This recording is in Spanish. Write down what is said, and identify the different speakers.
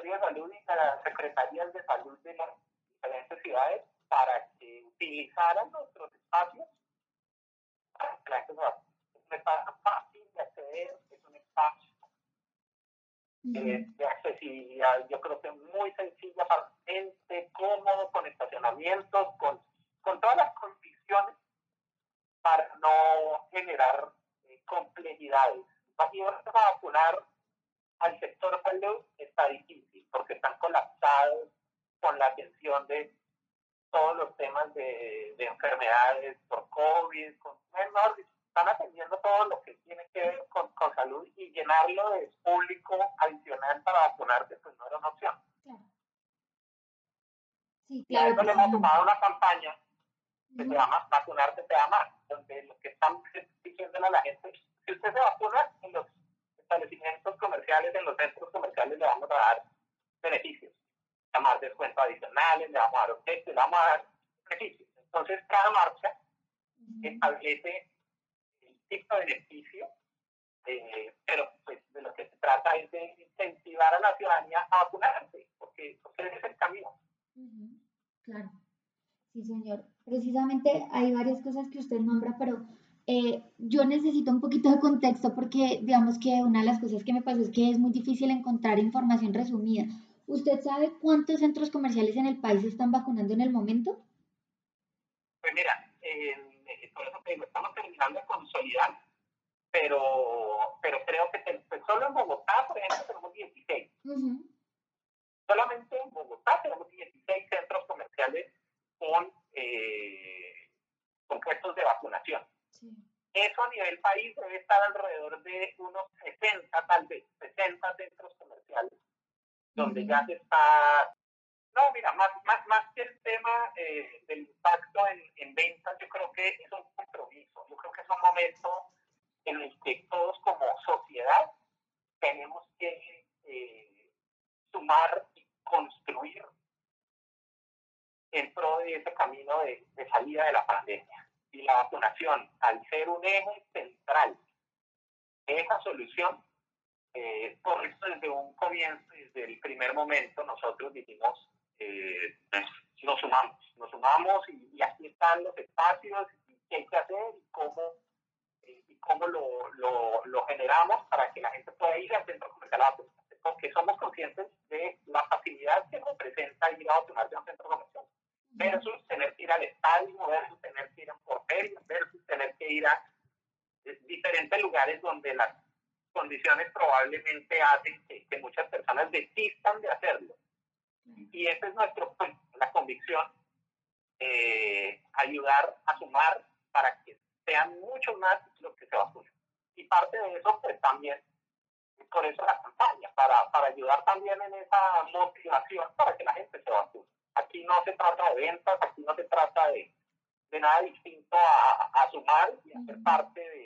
Speaker 1: Ministerio de Salud y las secretarías de salud de las diferentes ciudades para que utilizaran nuestros espacios. Es un espacio fácil de acceder, es un espacio eh, de accesibilidad, yo creo que muy sencillo para gente, cómodo, con estacionamientos, con, con todas las condiciones para no generar eh, complejidades. Y a vacunar al sector salud está difícil porque están colapsados con la atención de todos los temas de, de enfermedades por COVID, con, están atendiendo todo lo que tiene que ver con, con, salud y llenarlo de público adicional para vacunarse, pues no era una opción. Claro. Sí, claro. Y a eso le hemos sumado una campaña que se llama Vacunarte te ama, donde lo que están diciendo a la gente, si usted se vacuna en los establecimientos comerciales, en los centros comerciales le vamos a dar beneficios, le vamos a dar descuentos adicionales, le vamos a dar objetos, le vamos a dar beneficios. Entonces, cada marcha establece el tipo de beneficio, eh, pero pues, de lo que se trata es de incentivar a la ciudadanía a vacunarse, porque, porque ese es el camino.
Speaker 2: Claro. Sí, señor. Precisamente hay varias cosas que usted nombra, pero eh, yo necesito un poquito de contexto porque digamos que una de las cosas que me pasó es que es muy difícil encontrar información resumida. ¿Usted sabe cuántos centros comerciales en el país están vacunando en el momento?
Speaker 1: Pues mira, por eso te digo, estamos terminando de consolidar, pero, pero creo que pues solo en Bogotá, por ejemplo, tenemos 16. Solamente en Bogotá tenemos 16 centros comerciales con, eh, con puestos de vacunación. Eso a nivel país debe estar alrededor de unos 60, tal vez, 60 centros comerciales, donde ya se está... No, mira, más, más, más que el tema eh, del impacto en, en ventas, yo creo que es un compromiso, yo creo que es un momento en el que todos como sociedad tenemos que eh, sumar y construir en pro de ese camino de, salida de la pandemia. Y la vacunación, al ser un eje central esa solución, eh, por eso desde un comienzo, desde el primer momento, nosotros dijimos, eh, pues, nos sumamos, nos sumamos y, aquí están los espacios y qué hay que hacer y cómo, y cómo lo, lo, lo, generamos para que la gente pueda ir al centro comercial. A vacunarse, porque somos conscientes de la facilidad que representa ir a vacunarse a un centro comercial versus tener que ir al estadio, versus que un porterio, versus tener que ir a eh, diferentes lugares donde las condiciones probablemente hacen que, muchas personas desistan de hacerlo. Y esa es nuestro, pues, la convicción, eh, ayudar a sumar para que sean muchos más los que se vacunen. Y parte de eso, pues también, por eso la campaña, para, para ayudar también en esa motivación para que la gente se vacune. Aquí no se trata de ventas, aquí no se trata de, de nada distinto a, a, sumar y a ser parte de,